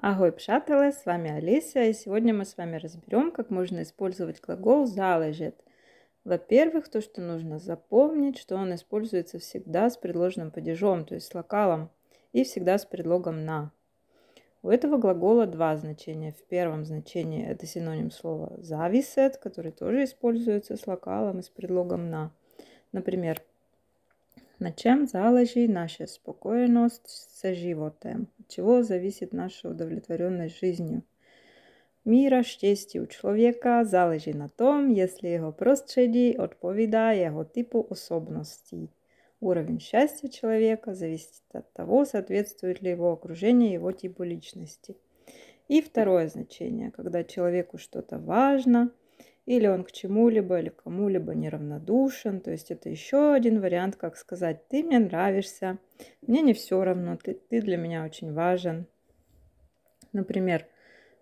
Агой пшателе, с вами Олеся, и сегодня мы с вами разберем, как можно использовать глагол «залежит». Во-первых, то, что нужно запомнить, что он используется всегда с предложенным падежом, то есть с локалом, и всегда с предлогом «на». У этого глагола два значения. В первом значении это синоним слова «зависет», который тоже используется с локалом и с предлогом «на». Например, на чем залежи наша спокойность с животом? От чего зависит наша удовлетворенность жизнью? Мира щастя у человека залежи на том, если его простředí odpovídá его типу особенностей. Уровень счастья человека зависит от того, соответствует ли его окружение его типу личности. И второе значение, когда человеку что-то важно – или он к чему-либо или кому-либо неравнодушен. То есть это еще один вариант, как сказать, ты мне нравишься, мне не все равно, ты, ты для меня очень важен. Например,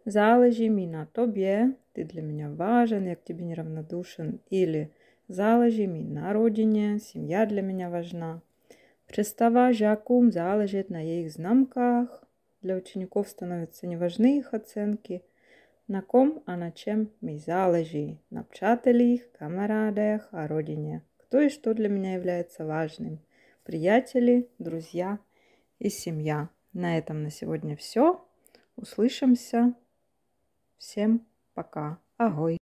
залежи ми на тобе, ты для меня важен, я к тебе неравнодушен. Или залежи ми на родине, семья для меня важна. Представа жакум залежит на их знамках. Для учеников становятся неважны их оценки – на ком, а на чем ми залежи, на пчателях, камарадах, о родине. Кто и что для меня является важным. Приятели, друзья и семья. На этом на сегодня все. Услышимся. Всем пока. Агой.